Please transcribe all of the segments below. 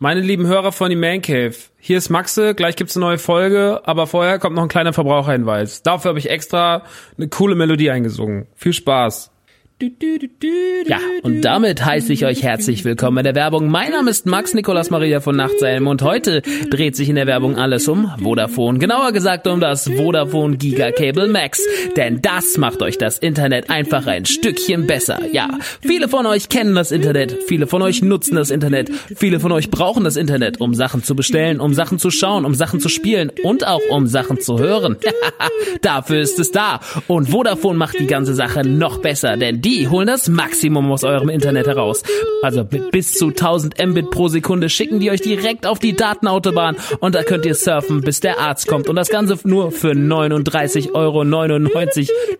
Meine lieben Hörer von die Man Cave, hier ist Maxe, gleich gibt's eine neue Folge, aber vorher kommt noch ein kleiner Verbraucherhinweis. Dafür habe ich extra eine coole Melodie eingesungen. Viel Spaß. Ja, und damit heiße ich euch herzlich willkommen in der Werbung. Mein Name ist Max Nikolas Maria von Nachtsalm und heute dreht sich in der Werbung alles um Vodafone. Genauer gesagt um das Vodafone Giga Cable Max. Denn das macht euch das Internet einfach ein Stückchen besser. Ja, viele von euch kennen das Internet, viele von euch nutzen das Internet, viele von euch brauchen das Internet, um Sachen zu bestellen, um Sachen zu schauen, um Sachen zu spielen und auch um Sachen zu hören. Dafür ist es da. Und Vodafone macht die ganze Sache noch besser, denn die holen das Maximum aus eurem Internet heraus. Also mit bis zu 1000 Mbit pro Sekunde schicken die euch direkt auf die Datenautobahn und da könnt ihr surfen, bis der Arzt kommt. Und das Ganze nur für 39,99 Euro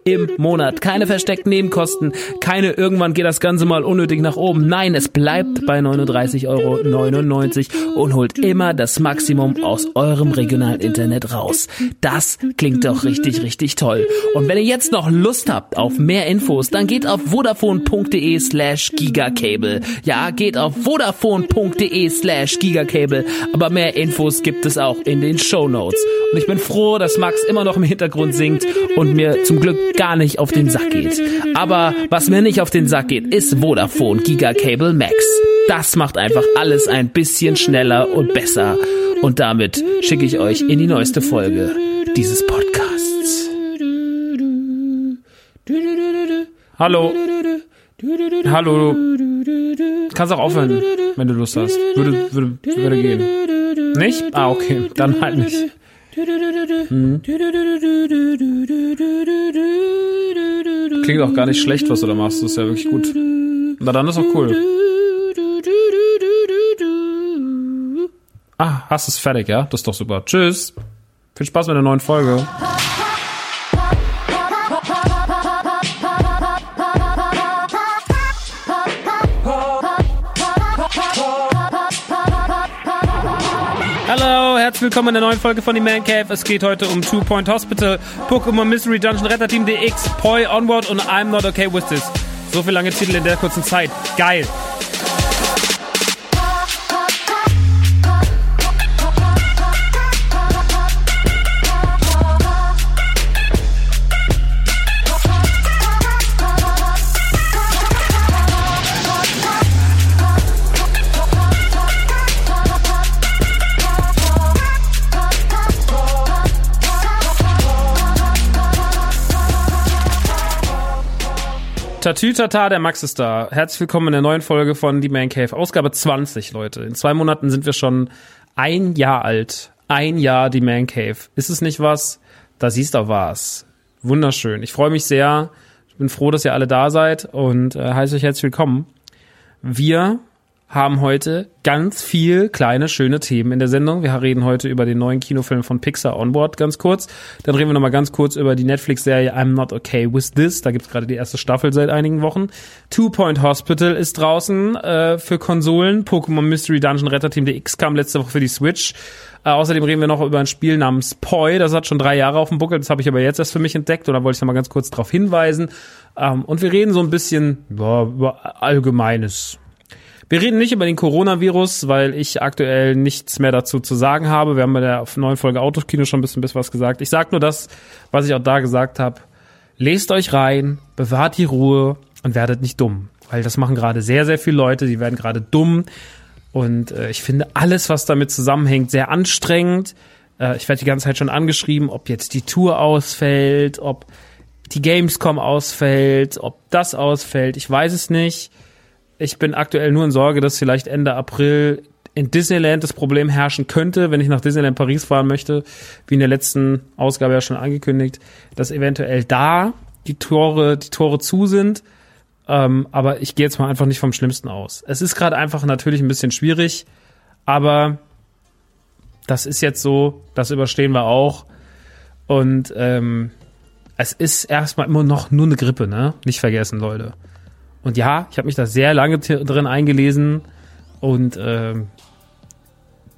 im Monat. Keine versteckten Nebenkosten, keine irgendwann geht das Ganze mal unnötig nach oben. Nein, es bleibt bei 39,99 Euro und holt immer das Maximum aus eurem regionalen Internet raus. Das klingt doch richtig, richtig toll. Und wenn ihr jetzt noch Lust habt auf mehr Infos, dann geht auf vodafone.de slash gigacable. Ja, geht auf vodafone.de slash gigacable. Aber mehr Infos gibt es auch in den Show Notes. Und ich bin froh, dass Max immer noch im Hintergrund singt und mir zum Glück gar nicht auf den Sack geht. Aber was mir nicht auf den Sack geht, ist Vodafone Gigacable Max. Das macht einfach alles ein bisschen schneller und besser. Und damit schicke ich euch in die neueste Folge dieses Podcasts. Hallo. Hallo. Kannst auch aufhören, wenn du Lust hast. Würde, würde, würde gehen. Nicht? Ah, okay. Dann halt nicht. Hm. Klingt auch gar nicht schlecht, was du da machst. Das ist ja wirklich gut. Na, dann ist auch cool. Ah, hast es fertig, ja? Das ist doch super. Tschüss. Viel Spaß mit der neuen Folge. Herzlich willkommen in der neuen Folge von The Man Cave. Es geht heute um Two Point Hospital, Pokémon Mystery Dungeon, Retter Team DX, Poi, Onward und I'm Not Okay With This. So viele lange Titel in der kurzen Zeit. Geil. Tatütata, der Max ist da. Herzlich willkommen in der neuen Folge von Die Man Cave. Ausgabe 20, Leute. In zwei Monaten sind wir schon ein Jahr alt. Ein Jahr Die Man Cave. Ist es nicht was? Da siehst du was. Wunderschön. Ich freue mich sehr. Ich bin froh, dass ihr alle da seid und äh, heiße euch herzlich willkommen. Wir haben heute ganz viel kleine, schöne Themen in der Sendung. Wir reden heute über den neuen Kinofilm von Pixar Onboard ganz kurz. Dann reden wir nochmal ganz kurz über die Netflix-Serie I'm Not Okay With This. Da gibt's gerade die erste Staffel seit einigen Wochen. Two Point Hospital ist draußen äh, für Konsolen. Pokémon Mystery Dungeon Retter Team DX kam letzte Woche für die Switch. Äh, außerdem reden wir noch über ein Spiel namens Poi. Das hat schon drei Jahre auf dem Buckel. Das habe ich aber jetzt erst für mich entdeckt. Und da wollte ich nochmal ganz kurz darauf hinweisen. Ähm, und wir reden so ein bisschen boah, über Allgemeines wir reden nicht über den Coronavirus, weil ich aktuell nichts mehr dazu zu sagen habe. Wir haben bei der neuen Folge Autokino schon ein bisschen, bisschen was gesagt. Ich sage nur das, was ich auch da gesagt habe. Lest euch rein, bewahrt die Ruhe und werdet nicht dumm. Weil das machen gerade sehr, sehr viele Leute, die werden gerade dumm. Und äh, ich finde alles, was damit zusammenhängt, sehr anstrengend. Äh, ich werde die ganze Zeit schon angeschrieben, ob jetzt die Tour ausfällt, ob die Gamescom ausfällt, ob das ausfällt. Ich weiß es nicht. Ich bin aktuell nur in Sorge, dass vielleicht Ende April in Disneyland das Problem herrschen könnte, wenn ich nach Disneyland Paris fahren möchte, wie in der letzten Ausgabe ja schon angekündigt, dass eventuell da die Tore, die Tore zu sind. Ähm, aber ich gehe jetzt mal einfach nicht vom Schlimmsten aus. Es ist gerade einfach natürlich ein bisschen schwierig, aber das ist jetzt so, das überstehen wir auch. Und ähm, es ist erstmal immer noch nur eine Grippe, ne? Nicht vergessen, Leute. Und ja, ich habe mich da sehr lange drin eingelesen und äh,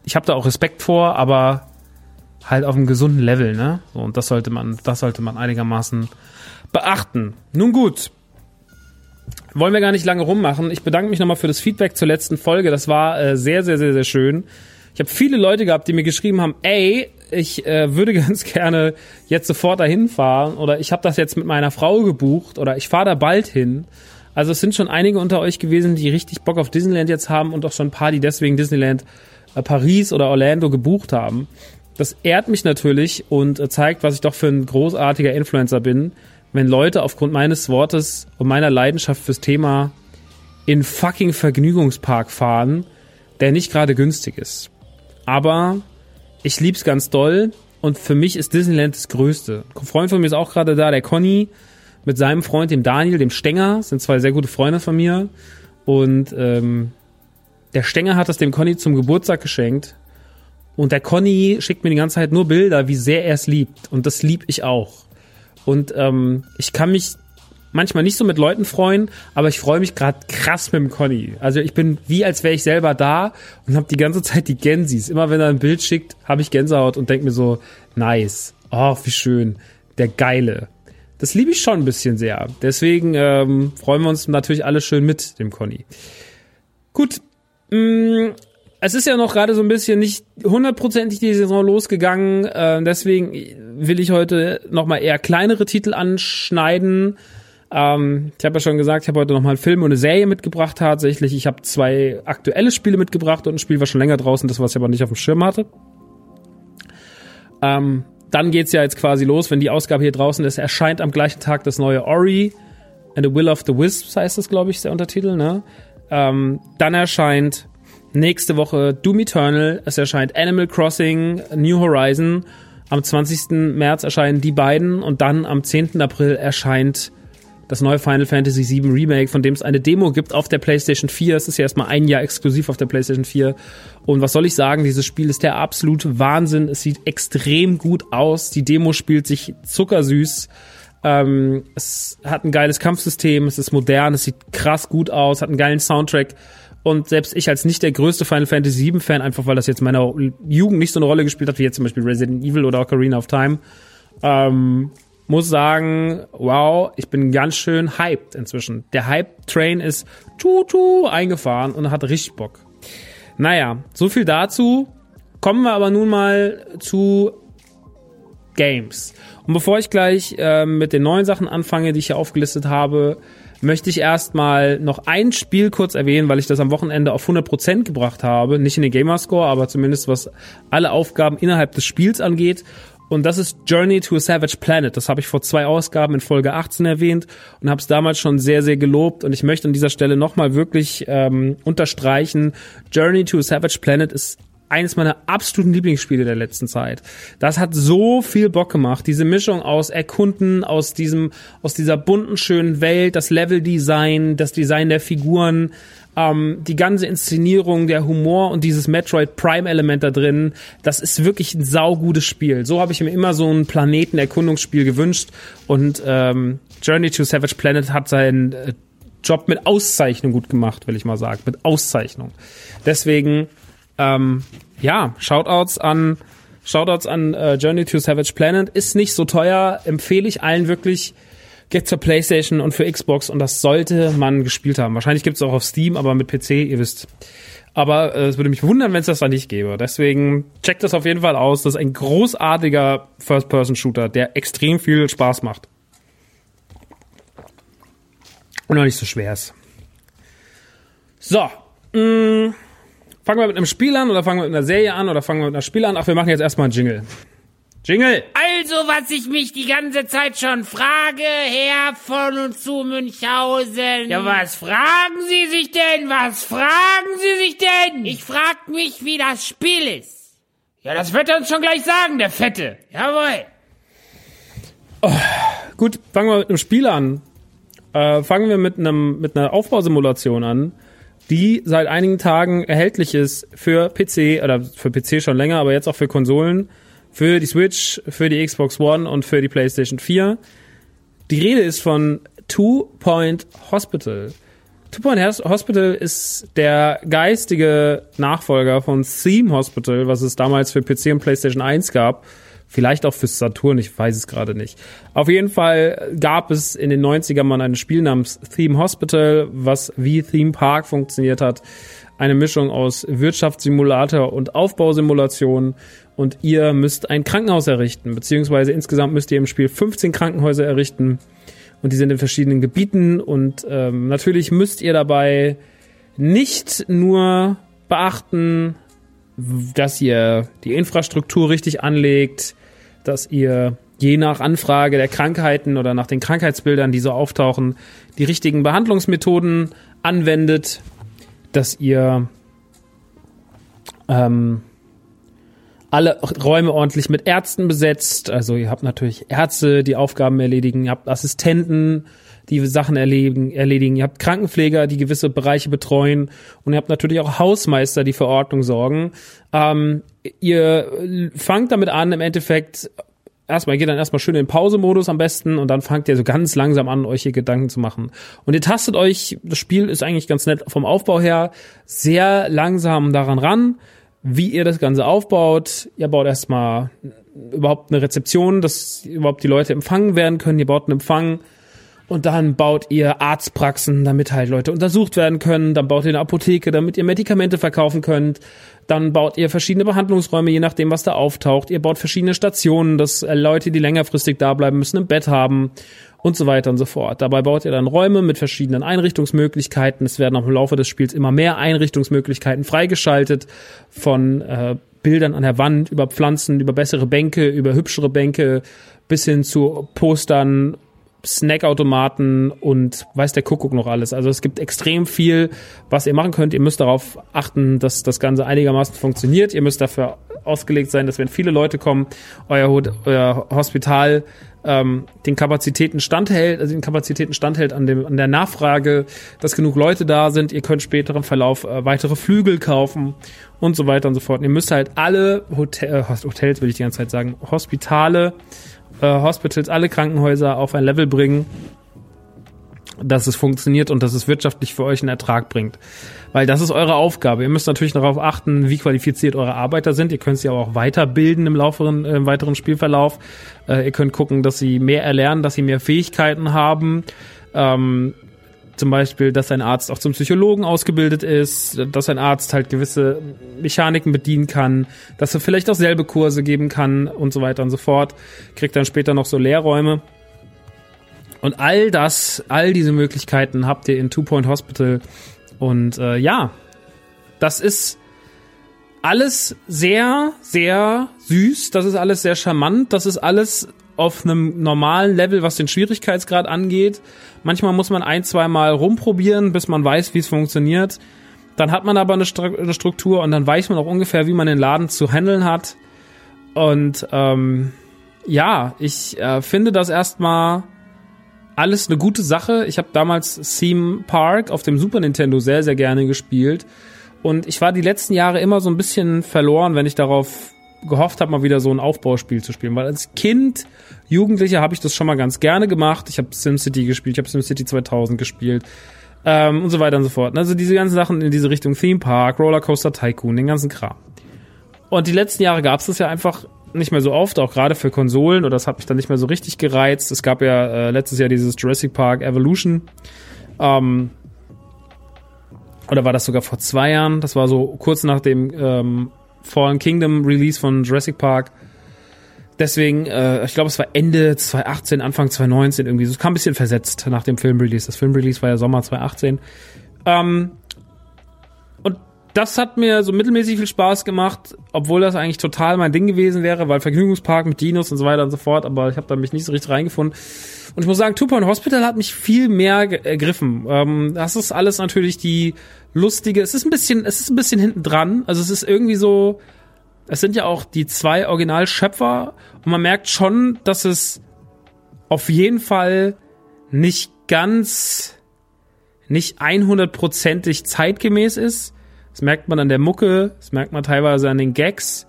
ich habe da auch Respekt vor, aber halt auf einem gesunden Level, ne? Und das sollte man, das sollte man einigermaßen beachten. Nun gut. Wollen wir gar nicht lange rummachen. Ich bedanke mich nochmal für das Feedback zur letzten Folge. Das war äh, sehr, sehr, sehr, sehr schön. Ich habe viele Leute gehabt, die mir geschrieben haben, ey, ich äh, würde ganz gerne jetzt sofort dahin fahren oder ich habe das jetzt mit meiner Frau gebucht oder ich fahre da bald hin. Also es sind schon einige unter euch gewesen, die richtig Bock auf Disneyland jetzt haben und auch schon ein paar, die deswegen Disneyland äh, Paris oder Orlando gebucht haben. Das ehrt mich natürlich und äh, zeigt, was ich doch für ein großartiger Influencer bin, wenn Leute aufgrund meines Wortes und meiner Leidenschaft fürs Thema in fucking Vergnügungspark fahren, der nicht gerade günstig ist. Aber ich lieb's ganz doll und für mich ist Disneyland das Größte. Ein Freund von mir ist auch gerade da, der Conny mit seinem Freund, dem Daniel, dem Stenger, sind zwei sehr gute Freunde von mir. Und ähm, der Stenger hat das dem Conny zum Geburtstag geschenkt. Und der Conny schickt mir die ganze Zeit nur Bilder, wie sehr er es liebt. Und das lieb ich auch. Und ähm, ich kann mich manchmal nicht so mit Leuten freuen, aber ich freue mich gerade krass mit dem Conny. Also ich bin wie als wäre ich selber da und habe die ganze Zeit die Gensis. Immer wenn er ein Bild schickt, habe ich Gänsehaut und denke mir so, nice. Oh, wie schön. Der Geile das liebe ich schon ein bisschen sehr. Deswegen ähm, freuen wir uns natürlich alle schön mit dem Conny. Gut, mh, mm, es ist ja noch gerade so ein bisschen nicht hundertprozentig die Saison losgegangen. Äh, deswegen will ich heute nochmal eher kleinere Titel anschneiden. Ähm, ich habe ja schon gesagt, ich habe heute nochmal einen Film und eine Serie mitgebracht tatsächlich. Ich habe zwei aktuelle Spiele mitgebracht und ein Spiel war schon länger draußen, das was ich aber nicht auf dem Schirm hatte. Ähm, dann geht's ja jetzt quasi los, wenn die Ausgabe hier draußen ist, erscheint am gleichen Tag das neue Ori and the Will of the Wisps, heißt das, glaube ich, der Untertitel, ne? Ähm, dann erscheint nächste Woche Doom Eternal, es erscheint Animal Crossing, New Horizon, am 20. März erscheinen die beiden und dann am 10. April erscheint das neue Final Fantasy VII Remake, von dem es eine Demo gibt auf der PlayStation 4. Es ist ja erstmal ein Jahr exklusiv auf der PlayStation 4. Und was soll ich sagen, dieses Spiel ist der absolute Wahnsinn. Es sieht extrem gut aus. Die Demo spielt sich zuckersüß. Ähm, es hat ein geiles Kampfsystem, es ist modern, es sieht krass gut aus, hat einen geilen Soundtrack. Und selbst ich als nicht der größte Final Fantasy VII Fan, einfach weil das jetzt meiner Jugend nicht so eine Rolle gespielt hat, wie jetzt zum Beispiel Resident Evil oder Ocarina of Time, ähm, muss sagen, wow, ich bin ganz schön hyped inzwischen. Der Hype-Train ist tutu eingefahren und hat richtig Bock. Naja, so viel dazu. Kommen wir aber nun mal zu Games. Und bevor ich gleich äh, mit den neuen Sachen anfange, die ich hier aufgelistet habe, möchte ich erstmal noch ein Spiel kurz erwähnen, weil ich das am Wochenende auf 100% gebracht habe. Nicht in den Gamerscore, aber zumindest was alle Aufgaben innerhalb des Spiels angeht. Und das ist Journey to a Savage Planet. Das habe ich vor zwei Ausgaben in Folge 18 erwähnt und habe es damals schon sehr, sehr gelobt. Und ich möchte an dieser Stelle nochmal wirklich ähm, unterstreichen, Journey to a Savage Planet ist eines meiner absoluten Lieblingsspiele der letzten Zeit. Das hat so viel Bock gemacht. Diese Mischung aus Erkunden, aus diesem, aus dieser bunten, schönen Welt, das Leveldesign, das Design der Figuren, ähm, die ganze Inszenierung, der Humor und dieses Metroid Prime-Element da drin, das ist wirklich ein saugutes Spiel. So habe ich mir immer so ein Planetenerkundungsspiel gewünscht und ähm, Journey to Savage Planet hat seinen äh, Job mit Auszeichnung gut gemacht, will ich mal sagen, mit Auszeichnung. Deswegen ähm, ja, Shoutouts an Shoutouts an äh, Journey to Savage Planet ist nicht so teuer, empfehle ich allen wirklich. Geht zur PlayStation und für Xbox und das sollte man gespielt haben. Wahrscheinlich gibt es auch auf Steam, aber mit PC, ihr wisst. Aber äh, es würde mich wundern, wenn es das da nicht gäbe. Deswegen checkt das auf jeden Fall aus. Das ist ein großartiger First-Person-Shooter, der extrem viel Spaß macht. Und noch nicht so schwer ist. So. Mh. Mm. Fangen wir mit einem Spiel an oder fangen wir mit einer Serie an oder fangen wir mit einer Spiel an? Ach, wir machen jetzt erstmal einen Jingle. Jingle! Also, was ich mich die ganze Zeit schon frage, Herr von und zu Münchhausen. Ja, was fragen Sie sich denn? Was fragen Sie sich denn? Ich frag mich, wie das Spiel ist. Ja, das wird er uns schon gleich sagen, der Fette. Jawohl. Oh, gut, fangen wir mit einem Spiel an. Äh, fangen wir mit einem mit einer Aufbausimulation an die seit einigen Tagen erhältlich ist für PC oder für PC schon länger, aber jetzt auch für Konsolen, für die Switch, für die Xbox One und für die PlayStation 4. Die Rede ist von Two Point Hospital. Two Point Hospital ist der geistige Nachfolger von Theme Hospital, was es damals für PC und PlayStation 1 gab Vielleicht auch fürs Saturn, ich weiß es gerade nicht. Auf jeden Fall gab es in den 90ern mal ein Spiel namens Theme Hospital, was wie Theme Park funktioniert hat. Eine Mischung aus Wirtschaftssimulator und Aufbausimulation. Und ihr müsst ein Krankenhaus errichten, beziehungsweise insgesamt müsst ihr im Spiel 15 Krankenhäuser errichten. Und die sind in verschiedenen Gebieten. Und ähm, natürlich müsst ihr dabei nicht nur beachten, dass ihr die Infrastruktur richtig anlegt, dass ihr je nach Anfrage der Krankheiten oder nach den Krankheitsbildern, die so auftauchen, die richtigen Behandlungsmethoden anwendet, dass ihr ähm, alle Räume ordentlich mit Ärzten besetzt. Also ihr habt natürlich Ärzte, die Aufgaben erledigen, ihr habt Assistenten, die Sachen erledigen, erledigen. Ihr habt Krankenpfleger, die gewisse Bereiche betreuen und ihr habt natürlich auch Hausmeister, die für Ordnung sorgen. Ähm, ihr fangt damit an, im Endeffekt erstmal, geht dann erstmal schön in Pausemodus am besten und dann fangt ihr so ganz langsam an, euch hier Gedanken zu machen. Und ihr tastet euch, das Spiel ist eigentlich ganz nett vom Aufbau her, sehr langsam daran ran, wie ihr das Ganze aufbaut. Ihr baut erstmal überhaupt eine Rezeption, dass überhaupt die Leute empfangen werden können. Ihr baut einen Empfang und dann baut ihr Arztpraxen, damit halt Leute untersucht werden können. Dann baut ihr eine Apotheke, damit ihr Medikamente verkaufen könnt. Dann baut ihr verschiedene Behandlungsräume, je nachdem, was da auftaucht. Ihr baut verschiedene Stationen, dass äh, Leute, die längerfristig da bleiben müssen, ein Bett haben und so weiter und so fort. Dabei baut ihr dann Räume mit verschiedenen Einrichtungsmöglichkeiten. Es werden auch im Laufe des Spiels immer mehr Einrichtungsmöglichkeiten freigeschaltet von äh, Bildern an der Wand, über Pflanzen, über bessere Bänke, über hübschere Bänke bis hin zu Postern Snackautomaten und weiß der Kuckuck noch alles. Also es gibt extrem viel, was ihr machen könnt. Ihr müsst darauf achten, dass das Ganze einigermaßen funktioniert. Ihr müsst dafür ausgelegt sein, dass wenn viele Leute kommen, euer, euer Hospital ähm, den Kapazitäten standhält, also den Kapazitäten standhält an, dem, an der Nachfrage, dass genug Leute da sind. Ihr könnt später im Verlauf äh, weitere Flügel kaufen und so weiter und so fort. Und ihr müsst halt alle Hotel, äh, Hotels, will ich die ganze Zeit sagen, Hospitale äh, Hospitals, alle Krankenhäuser auf ein Level bringen, dass es funktioniert und dass es wirtschaftlich für euch einen Ertrag bringt. Weil das ist eure Aufgabe. Ihr müsst natürlich darauf achten, wie qualifiziert eure Arbeiter sind. Ihr könnt sie aber auch weiterbilden im lauferen, äh, im weiteren Spielverlauf. Äh, ihr könnt gucken, dass sie mehr erlernen, dass sie mehr Fähigkeiten haben. Ähm, zum Beispiel, dass ein Arzt auch zum Psychologen ausgebildet ist, dass ein Arzt halt gewisse Mechaniken bedienen kann, dass er vielleicht auch selbe Kurse geben kann und so weiter und so fort. Kriegt dann später noch so Lehrräume. Und all das, all diese Möglichkeiten habt ihr in Two Point Hospital. Und äh, ja, das ist alles sehr, sehr süß. Das ist alles sehr charmant. Das ist alles auf einem normalen Level, was den Schwierigkeitsgrad angeht. Manchmal muss man ein, zwei Mal rumprobieren, bis man weiß, wie es funktioniert. Dann hat man aber eine, Struktur und dann weiß man auch ungefähr, wie man den Laden zu handeln hat. Und ähm, ja, ich äh, finde das erstmal alles eine gute Sache. Ich habe damals Theme Park auf dem Super Nintendo sehr, sehr gerne gespielt. Und ich war die letzten Jahre immer so ein bisschen verloren, wenn ich darauf gehofft habe, mal wieder so ein Aufbauspiel zu spielen. Weil als Kind, Jugendlicher habe ich das schon mal ganz gerne gemacht. Ich habe SimCity gespielt, ich habe SimCity 2000 gespielt ähm, und so weiter und so fort. Also diese ganzen Sachen in diese Richtung Theme Park, Rollercoaster Tycoon, den ganzen Kram. Und die letzten Jahre gab es das ja einfach nicht mehr so oft, auch gerade für Konsolen, oder das hat mich dann nicht mehr so richtig gereizt. Es gab ja äh, letztes Jahr dieses Jurassic Park Evolution. Ähm, oder war das sogar vor zwei Jahren? Das war so kurz nach dem ähm, Fallen Kingdom Release von Jurassic Park. Deswegen, äh, ich glaube, es war Ende 2018, Anfang 2019 irgendwie. Es kam ein bisschen versetzt nach dem Filmrelease. Das Filmrelease war ja Sommer 2018. Ähm, das hat mir so mittelmäßig viel Spaß gemacht, obwohl das eigentlich total mein Ding gewesen wäre, weil Vergnügungspark mit Dinos und so weiter und so fort, aber ich habe da mich nicht so richtig reingefunden. Und ich muss sagen, Two Point Hospital hat mich viel mehr ergriffen. Ähm, das ist alles natürlich die lustige, es ist ein bisschen, es ist ein bisschen hinten dran. Also es ist irgendwie so, es sind ja auch die zwei Originalschöpfer und man merkt schon, dass es auf jeden Fall nicht ganz, nicht 100%ig zeitgemäß ist. Das merkt man an der Mucke, das merkt man teilweise an den Gags.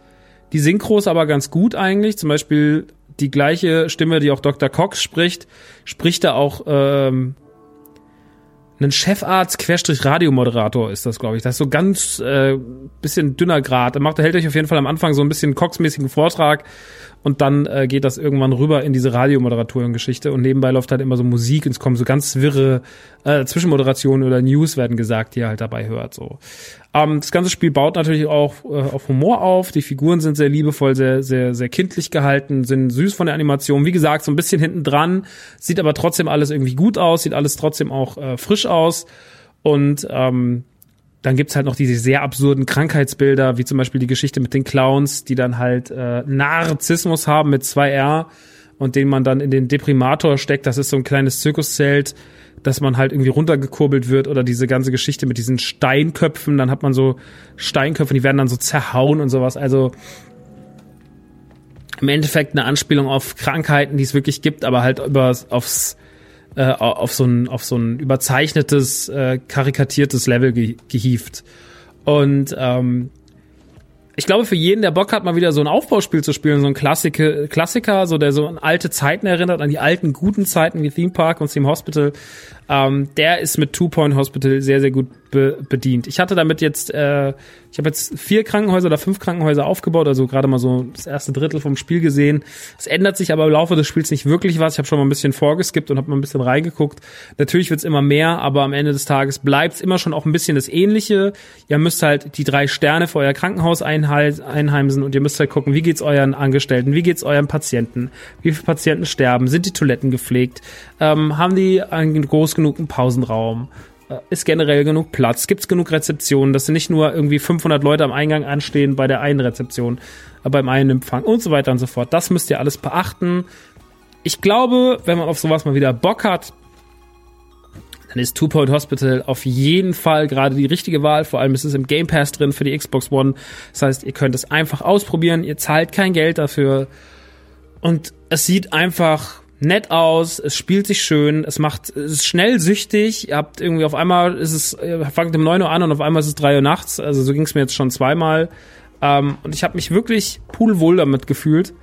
Die Synchros aber ganz gut eigentlich. Zum Beispiel die gleiche Stimme, die auch Dr. Cox spricht, spricht da auch ähm, ein Chefarzt Querstrich Radiomoderator ist das, glaube ich. Das ist so ganz äh, bisschen dünner Grad. Er macht, hält euch auf jeden Fall am Anfang so ein bisschen Cox-mäßigen Vortrag und dann äh, geht das irgendwann rüber in diese Radiomoderatoren-Geschichte und nebenbei läuft halt immer so Musik und es kommen so ganz wirre äh, Zwischenmoderationen oder News werden gesagt, die er halt dabei hört. So. Ähm, das ganze Spiel baut natürlich auch äh, auf Humor auf. Die Figuren sind sehr liebevoll, sehr, sehr, sehr kindlich gehalten, sind süß von der Animation. Wie gesagt, so ein bisschen hinten dran, sieht aber trotzdem alles irgendwie gut aus, sieht alles trotzdem auch äh, frisch aus und ähm, dann gibt's halt noch diese sehr absurden Krankheitsbilder, wie zum Beispiel die Geschichte mit den Clowns, die dann halt äh, Narzissmus haben mit zwei R und den man dann in den Deprimator steckt. Das ist so ein kleines Zirkuszelt, dass man halt irgendwie runtergekurbelt wird oder diese ganze Geschichte mit diesen Steinköpfen. Dann hat man so Steinköpfe, die werden dann so zerhauen und sowas. Also im Endeffekt eine Anspielung auf Krankheiten, die es wirklich gibt, aber halt über aufs äh, auf so ein auf so ein überzeichnetes, äh, karikatiertes Level ge gehieft. Und ähm, ich glaube, für jeden, der Bock hat, mal wieder so ein Aufbauspiel zu spielen, so ein Klassiker, Klassiker, so der so an alte Zeiten erinnert, an die alten guten Zeiten wie Theme Park und Theme Hospital, ähm, der ist mit Two Point Hospital sehr, sehr gut be bedient. Ich hatte damit jetzt, äh, ich habe jetzt vier Krankenhäuser oder fünf Krankenhäuser aufgebaut, also gerade mal so das erste Drittel vom Spiel gesehen. Es ändert sich aber im Laufe des Spiels nicht wirklich was. Ich habe schon mal ein bisschen vorgeskippt und habe mal ein bisschen reingeguckt. Natürlich wird's immer mehr, aber am Ende des Tages bleibt's immer schon auch ein bisschen das Ähnliche. Ihr müsst halt die drei Sterne für euer Krankenhaus einheimsen und ihr müsst halt gucken, wie geht's euren Angestellten, wie geht's euren Patienten, wie viele Patienten sterben, sind die Toiletten gepflegt, ähm, haben die einen groß genug Pausenraum? Äh, ist generell genug Platz? Gibt es genug Rezeptionen, dass nicht nur irgendwie 500 Leute am Eingang anstehen bei der einen Rezeption, äh, beim einen Empfang und so weiter und so fort. Das müsst ihr alles beachten. Ich glaube, wenn man auf sowas mal wieder Bock hat, dann ist Two Point Hospital auf jeden Fall gerade die richtige Wahl. Vor allem ist es im Game Pass drin für die Xbox One. Das heißt, ihr könnt es einfach ausprobieren. Ihr zahlt kein Geld dafür. Und es sieht einfach nett aus, es spielt sich schön, es macht, es ist schnell süchtig, ihr habt irgendwie auf einmal ist es, fangt um neun Uhr an und auf einmal ist es drei Uhr nachts, also so ging es mir jetzt schon zweimal. Ähm, und ich habe mich wirklich pudelwohl damit gefühlt.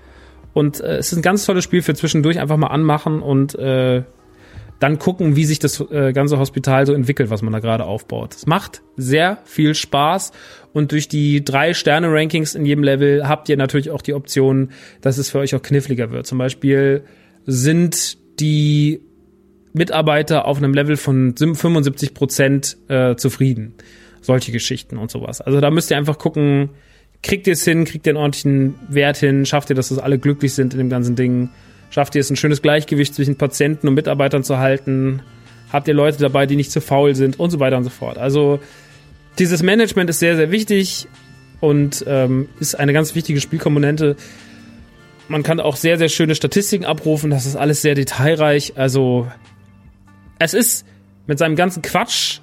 Und äh, es ist ein ganz tolles Spiel für zwischendurch einfach mal anmachen und äh, dann gucken, wie sich das äh, ganze Hospital so entwickelt, was man da gerade aufbaut. Es macht sehr viel Spaß und durch die drei Sterne-Rankings in jedem Level habt ihr natürlich auch die Option, dass es für euch auch kniffliger wird. Zum Beispiel sind die Mitarbeiter auf einem Level von 75 Prozent äh, zufrieden. Solche Geschichten und sowas. Also da müsst ihr einfach gucken, kriegt ihr es hin, kriegt ihr einen ordentlichen Wert hin, schafft ihr, dass das alle glücklich sind in dem ganzen Ding Schafft ihr es, ein schönes Gleichgewicht zwischen Patienten und Mitarbeitern zu halten? Habt ihr Leute dabei, die nicht zu faul sind und so weiter und so fort? Also dieses Management ist sehr, sehr wichtig und ähm, ist eine ganz wichtige Spielkomponente. Man kann auch sehr, sehr schöne Statistiken abrufen. Das ist alles sehr detailreich. Also es ist mit seinem ganzen Quatsch,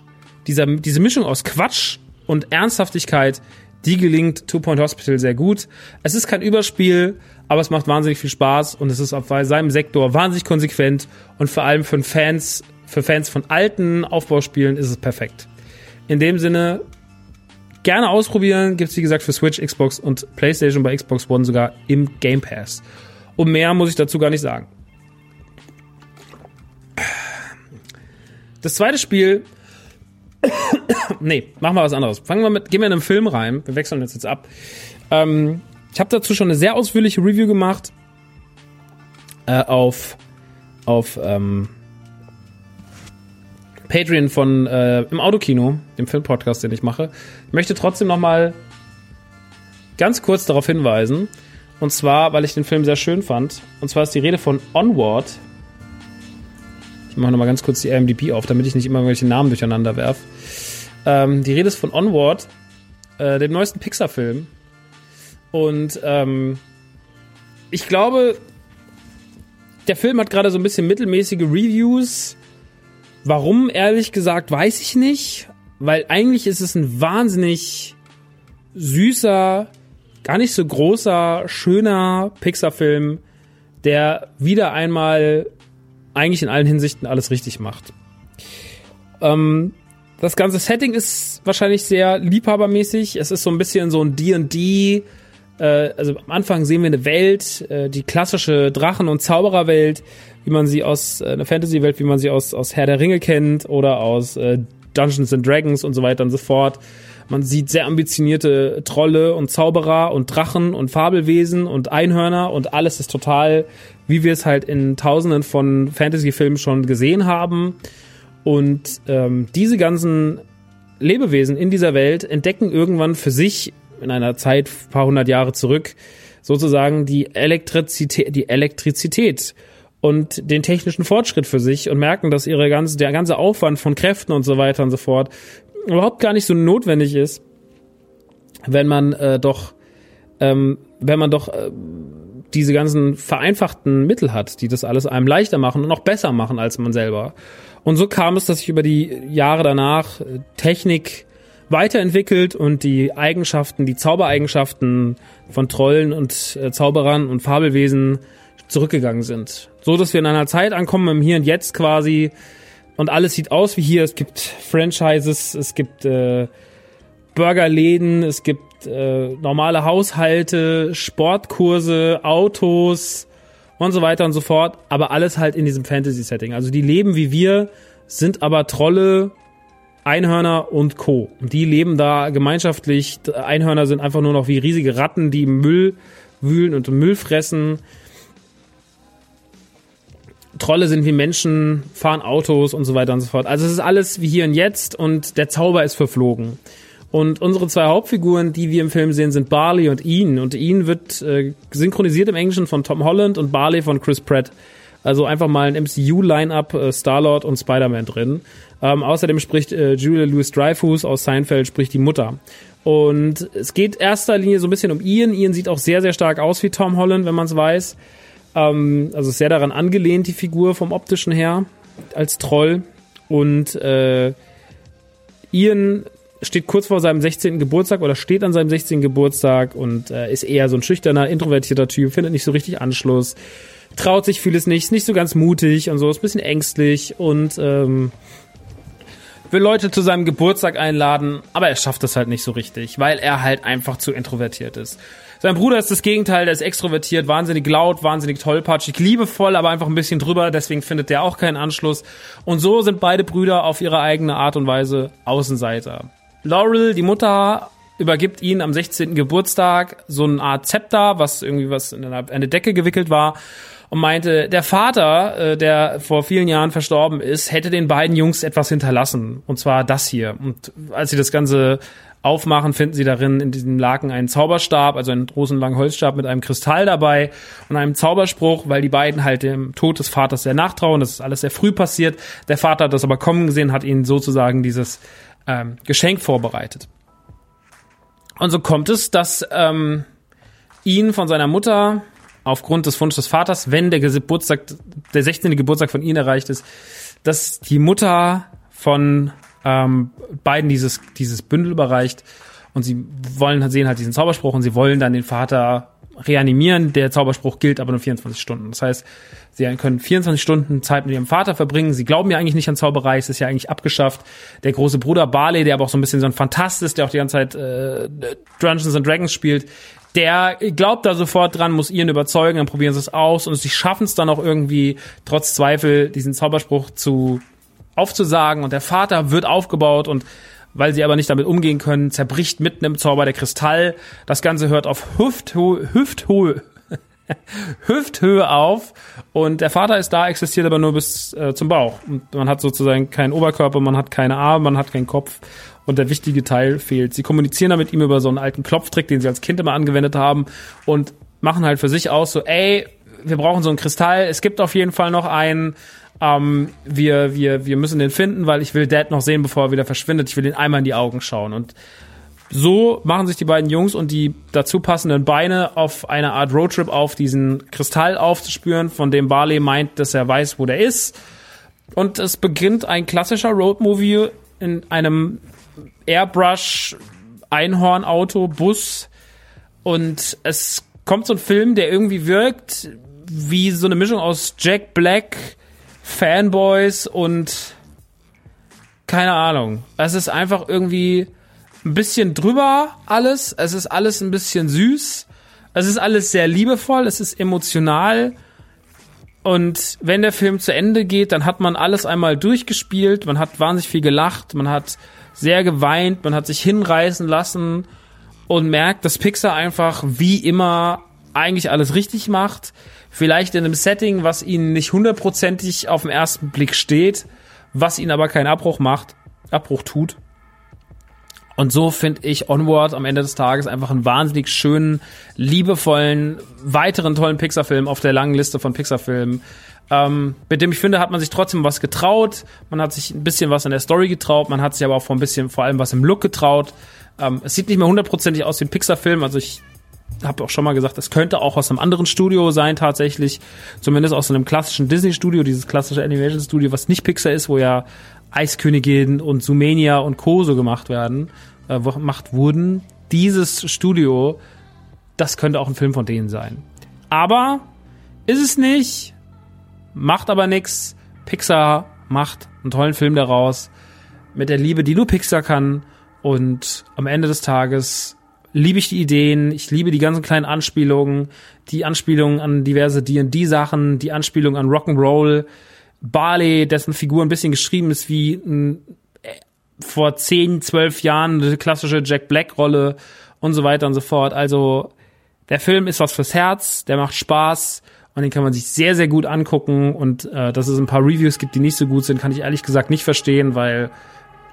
dieser, diese Mischung aus Quatsch und Ernsthaftigkeit, die gelingt Two Point Hospital sehr gut. Es ist kein Überspiel, aber es macht wahnsinnig viel Spaß und es ist auf seinem Sektor wahnsinnig konsequent und vor allem für Fans, für Fans von alten Aufbauspielen ist es perfekt. In dem Sinne, gerne ausprobieren. Gibt's wie gesagt für Switch, Xbox und PlayStation bei Xbox One sogar im Game Pass. Und mehr muss ich dazu gar nicht sagen. Das zweite Spiel. nee, machen wir was anderes. Fangen wir mit, gehen wir in einen Film rein. Wir wechseln jetzt jetzt ab. Ähm, ich habe dazu schon eine sehr ausführliche Review gemacht äh, auf auf ähm, Patreon von äh, im Autokino, dem Filmpodcast, den ich mache. Ich möchte trotzdem noch mal ganz kurz darauf hinweisen. Und zwar, weil ich den Film sehr schön fand. Und zwar ist die Rede von Onward. Ich mache nochmal ganz kurz die IMDb auf, damit ich nicht immer irgendwelche Namen durcheinander werf. Ähm, die Rede ist von Onward, äh, dem neuesten Pixar-Film. Und ähm, ich glaube, der Film hat gerade so ein bisschen mittelmäßige Reviews. Warum, ehrlich gesagt, weiß ich nicht. Weil eigentlich ist es ein wahnsinnig süßer, gar nicht so großer, schöner Pixar-Film, der wieder einmal eigentlich in allen Hinsichten alles richtig macht. Ähm, das ganze Setting ist wahrscheinlich sehr liebhabermäßig. Es ist so ein bisschen so ein D&D, äh, also am Anfang sehen wir eine Welt, äh, die klassische Drachen- und Zaubererwelt, wie man sie aus, äh, eine Fantasy-Welt, wie man sie aus, aus Herr der Ringe kennt oder aus äh, Dungeons and Dragons und so weiter und so fort. Man sieht sehr ambitionierte Trolle und Zauberer und Drachen und Fabelwesen und Einhörner und alles ist total, wie wir es halt in tausenden von Fantasy-Filmen schon gesehen haben. Und ähm, diese ganzen Lebewesen in dieser Welt entdecken irgendwann für sich in einer Zeit ein paar hundert Jahre zurück sozusagen die Elektrizität, die Elektrizität und den technischen Fortschritt für sich und merken, dass ihre ganze, der ganze Aufwand von Kräften und so weiter und so fort überhaupt gar nicht so notwendig ist, wenn man äh, doch, ähm, wenn man doch äh, diese ganzen vereinfachten Mittel hat, die das alles einem leichter machen und auch besser machen als man selber. Und so kam es, dass ich über die Jahre danach äh, Technik weiterentwickelt und die Eigenschaften, die Zaubereigenschaften von Trollen und äh, Zauberern und Fabelwesen zurückgegangen sind. So dass wir in einer Zeit ankommen im Hier und Jetzt quasi und alles sieht aus wie hier. Es gibt Franchises, es gibt äh, Burgerläden, es gibt äh, normale Haushalte, Sportkurse, Autos und so weiter und so fort, aber alles halt in diesem Fantasy-Setting. Also die leben wie wir, sind aber Trolle, Einhörner und Co. Und die leben da gemeinschaftlich. Einhörner sind einfach nur noch wie riesige Ratten, die im Müll wühlen und Müll fressen. Trolle sind wie Menschen, fahren Autos und so weiter und so fort. Also es ist alles wie hier und jetzt und der Zauber ist verflogen. Und unsere zwei Hauptfiguren, die wir im Film sehen, sind Barley und Ian. Und Ian wird äh, synchronisiert im Englischen von Tom Holland und Barley von Chris Pratt. Also einfach mal ein MCU-Line-Up, äh, Star-Lord und Spider-Man drin. Ähm, außerdem spricht äh, Julia Louis-Dreyfus aus Seinfeld, spricht die Mutter. Und es geht erster Linie so ein bisschen um Ian. Ian sieht auch sehr, sehr stark aus wie Tom Holland, wenn man es weiß. Ähm, also sehr daran angelehnt, die Figur vom optischen her, als Troll. Und äh, Ian steht kurz vor seinem 16. Geburtstag oder steht an seinem 16. Geburtstag und äh, ist eher so ein schüchterner, introvertierter Typ, findet nicht so richtig Anschluss, traut sich vieles nicht, ist nicht so ganz mutig und so, ist ein bisschen ängstlich und ähm, will Leute zu seinem Geburtstag einladen, aber er schafft das halt nicht so richtig, weil er halt einfach zu introvertiert ist. Sein Bruder ist das Gegenteil, der ist extrovertiert, wahnsinnig laut, wahnsinnig tollpatschig, liebevoll, aber einfach ein bisschen drüber, deswegen findet der auch keinen Anschluss. Und so sind beide Brüder auf ihre eigene Art und Weise Außenseiter. Laurel, die Mutter, übergibt ihn am 16. Geburtstag so eine Art Zepter, was irgendwie was in eine Decke gewickelt war und meinte, der Vater, äh, der vor vielen Jahren verstorben ist, hätte den beiden Jungs etwas hinterlassen. Und zwar das hier. Und als sie das Ganze aufmachen, finden sie darin in diesem Laken einen Zauberstab, also einen großen langen Holzstab mit einem Kristall dabei und einem Zauberspruch, weil die beiden halt dem Tod des Vaters sehr nachtrauen. Das ist alles sehr früh passiert. Der Vater hat das aber kommen gesehen, hat ihnen sozusagen dieses ähm, Geschenk vorbereitet. Und so kommt es, dass ähm, ihn von seiner Mutter aufgrund des Wunsches des Vaters, wenn der Geburtstag, der 16. Geburtstag von ihnen erreicht ist, dass die Mutter von ähm, beiden dieses, dieses Bündel überreicht und sie wollen, sehen halt diesen Zauberspruch und sie wollen dann den Vater reanimieren. Der Zauberspruch gilt aber nur 24 Stunden. Das heißt, sie können 24 Stunden Zeit mit ihrem Vater verbringen. Sie glauben ja eigentlich nicht an Zauberei, es ist ja eigentlich abgeschafft. Der große Bruder Barley, der aber auch so ein bisschen so ein Fantast ist, der auch die ganze Zeit äh, Dungeons and Dragons spielt, der glaubt da sofort dran, muss ihren überzeugen, dann probieren sie es aus und sie schaffen es dann auch irgendwie, trotz Zweifel, diesen Zauberspruch zu aufzusagen und der Vater wird aufgebaut und weil sie aber nicht damit umgehen können, zerbricht mitten im Zauber der Kristall. Das Ganze hört auf Hüfthöhe, Hüfthöhe, Hüfthöhe auf und der Vater ist da, existiert aber nur bis äh, zum Bauch. Und man hat sozusagen keinen Oberkörper, man hat keine Arme, man hat keinen Kopf und der wichtige Teil fehlt. Sie kommunizieren da mit ihm über so einen alten Klopftrick, den sie als Kind immer angewendet haben und machen halt für sich aus so, ey, wir brauchen so einen Kristall. Es gibt auf jeden Fall noch einen. Ähm, wir, wir, wir müssen den finden, weil ich will Dad noch sehen, bevor er wieder verschwindet. Ich will ihn einmal in die Augen schauen. Und so machen sich die beiden Jungs und die dazu passenden Beine auf eine Art Roadtrip auf, diesen Kristall aufzuspüren, von dem Barley meint, dass er weiß, wo der ist. Und es beginnt ein klassischer Roadmovie in einem Airbrush Einhornauto Bus und es kommt so ein Film, der irgendwie wirkt wie so eine Mischung aus Jack Black, Fanboys und keine Ahnung. Es ist einfach irgendwie ein bisschen drüber alles. Es ist alles ein bisschen süß. Es ist alles sehr liebevoll. Es ist emotional. Und wenn der Film zu Ende geht, dann hat man alles einmal durchgespielt. Man hat wahnsinnig viel gelacht. Man hat sehr geweint. Man hat sich hinreißen lassen und merkt, dass Pixar einfach wie immer eigentlich alles richtig macht. Vielleicht in einem Setting, was ihnen nicht hundertprozentig auf den ersten Blick steht, was ihnen aber keinen Abbruch macht, Abbruch tut. Und so finde ich Onward am Ende des Tages einfach einen wahnsinnig schönen, liebevollen, weiteren tollen Pixar-Film auf der langen Liste von Pixar-Filmen. Ähm, mit dem ich finde, hat man sich trotzdem was getraut. Man hat sich ein bisschen was in der Story getraut. Man hat sich aber auch vor ein bisschen, vor allem was im Look getraut. Ähm, es sieht nicht mehr hundertprozentig aus wie ein Pixar-Film. Also ich habe auch schon mal gesagt, es könnte auch aus einem anderen Studio sein tatsächlich. Zumindest aus einem klassischen Disney-Studio, dieses klassische Animation-Studio, was nicht Pixar ist, wo ja Eiskönigin und Sumenia und Co. so gemacht werden, äh, gemacht wurden. Dieses Studio, das könnte auch ein Film von denen sein. Aber ist es nicht, macht aber nix. Pixar macht einen tollen Film daraus mit der Liebe, die nur Pixar kann. Und am Ende des Tages liebe ich die Ideen, ich liebe die ganzen kleinen Anspielungen, die Anspielungen an diverse D&D-Sachen, die Anspielungen an Rock'n'Roll, Barley, dessen Figur ein bisschen geschrieben ist wie ein, äh, vor 10, 12 Jahren eine klassische Jack Black-Rolle und so weiter und so fort. Also der Film ist was fürs Herz, der macht Spaß und den kann man sich sehr, sehr gut angucken und äh, dass es ein paar Reviews gibt, die nicht so gut sind, kann ich ehrlich gesagt nicht verstehen, weil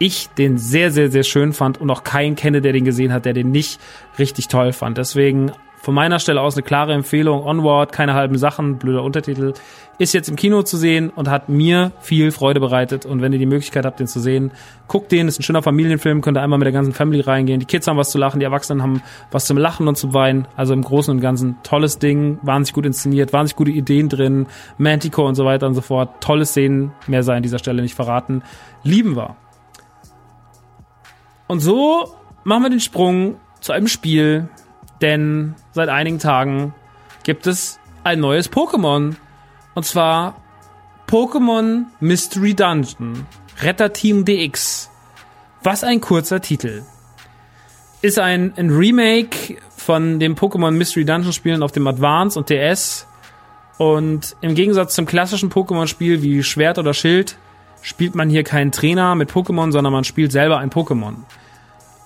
ich den sehr, sehr, sehr schön fand und auch keinen kenne, der den gesehen hat, der den nicht richtig toll fand. Deswegen von meiner Stelle aus eine klare Empfehlung. Onward, keine halben Sachen, blöder Untertitel, ist jetzt im Kino zu sehen und hat mir viel Freude bereitet. Und wenn ihr die Möglichkeit habt, den zu sehen, guckt den. Ist ein schöner Familienfilm, könnt ihr einmal mit der ganzen Family reingehen. Die Kids haben was zu lachen, die Erwachsenen haben was zum Lachen und zum Weinen. Also im Großen und Ganzen tolles Ding, wahnsinnig gut inszeniert, wahnsinnig gute Ideen drin, Manticore und so weiter und so fort. Tolle Szenen, mehr sei an dieser Stelle nicht verraten. Lieben wir. Und so machen wir den Sprung zu einem Spiel, denn seit einigen Tagen gibt es ein neues Pokémon. Und zwar Pokémon Mystery Dungeon Retter Team DX. Was ein kurzer Titel. Ist ein, ein Remake von dem Pokémon Mystery Dungeon Spielen auf dem Advance und DS. Und im Gegensatz zum klassischen Pokémon-Spiel wie Schwert oder Schild spielt man hier keinen Trainer mit Pokémon, sondern man spielt selber ein Pokémon.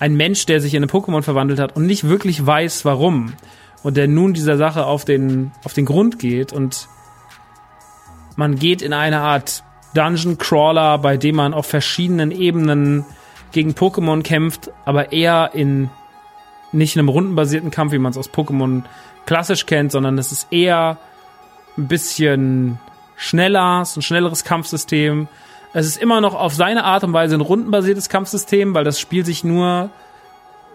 Ein Mensch, der sich in ein Pokémon verwandelt hat und nicht wirklich weiß, warum. Und der nun dieser Sache auf den, auf den Grund geht und man geht in eine Art Dungeon Crawler, bei dem man auf verschiedenen Ebenen gegen Pokémon kämpft, aber eher in nicht einem rundenbasierten Kampf, wie man es aus Pokémon klassisch kennt, sondern es ist eher ein bisschen schneller, es ist ein schnelleres Kampfsystem. Es ist immer noch auf seine Art und Weise ein rundenbasiertes Kampfsystem, weil das Spiel sich nur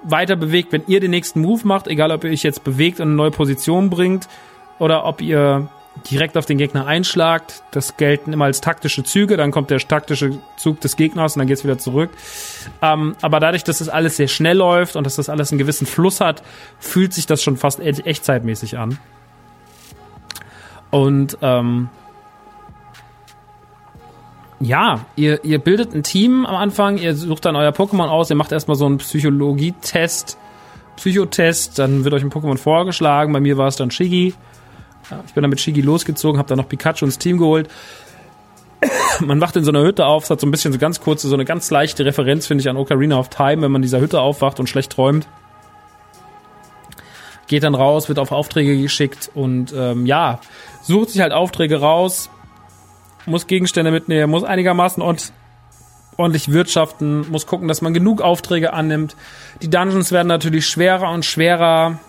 weiter bewegt, wenn ihr den nächsten Move macht, egal ob ihr euch jetzt bewegt und eine neue Position bringt oder ob ihr direkt auf den Gegner einschlagt. Das gelten immer als taktische Züge, dann kommt der taktische Zug des Gegners und dann geht's wieder zurück. Ähm, aber dadurch, dass das alles sehr schnell läuft und dass das alles einen gewissen Fluss hat, fühlt sich das schon fast e- echtzeitmäßig an. Und ähm, ja, ihr, ihr bildet ein Team am Anfang, ihr sucht dann euer Pokémon aus, ihr macht erstmal so einen Psychologietest, Psychotest, dann wird euch ein Pokémon vorgeschlagen. Bei mir war es dann Shiggy. Ich bin dann mit Shigi losgezogen, habe dann noch Pikachu ins Team geholt. Man wacht in so einer Hütte auf, es hat so ein bisschen so ganz kurze, so eine ganz leichte Referenz, finde ich, an Ocarina of Time, wenn man in dieser Hütte aufwacht und schlecht träumt. Geht dann raus, wird auf Aufträge geschickt und ähm, ja, sucht sich halt Aufträge raus, muss Gegenstände mitnehmen, muss einigermaßen ordentlich wirtschaften, muss gucken, dass man genug Aufträge annimmt. Die Dungeons werden natürlich schwerer und schwerer.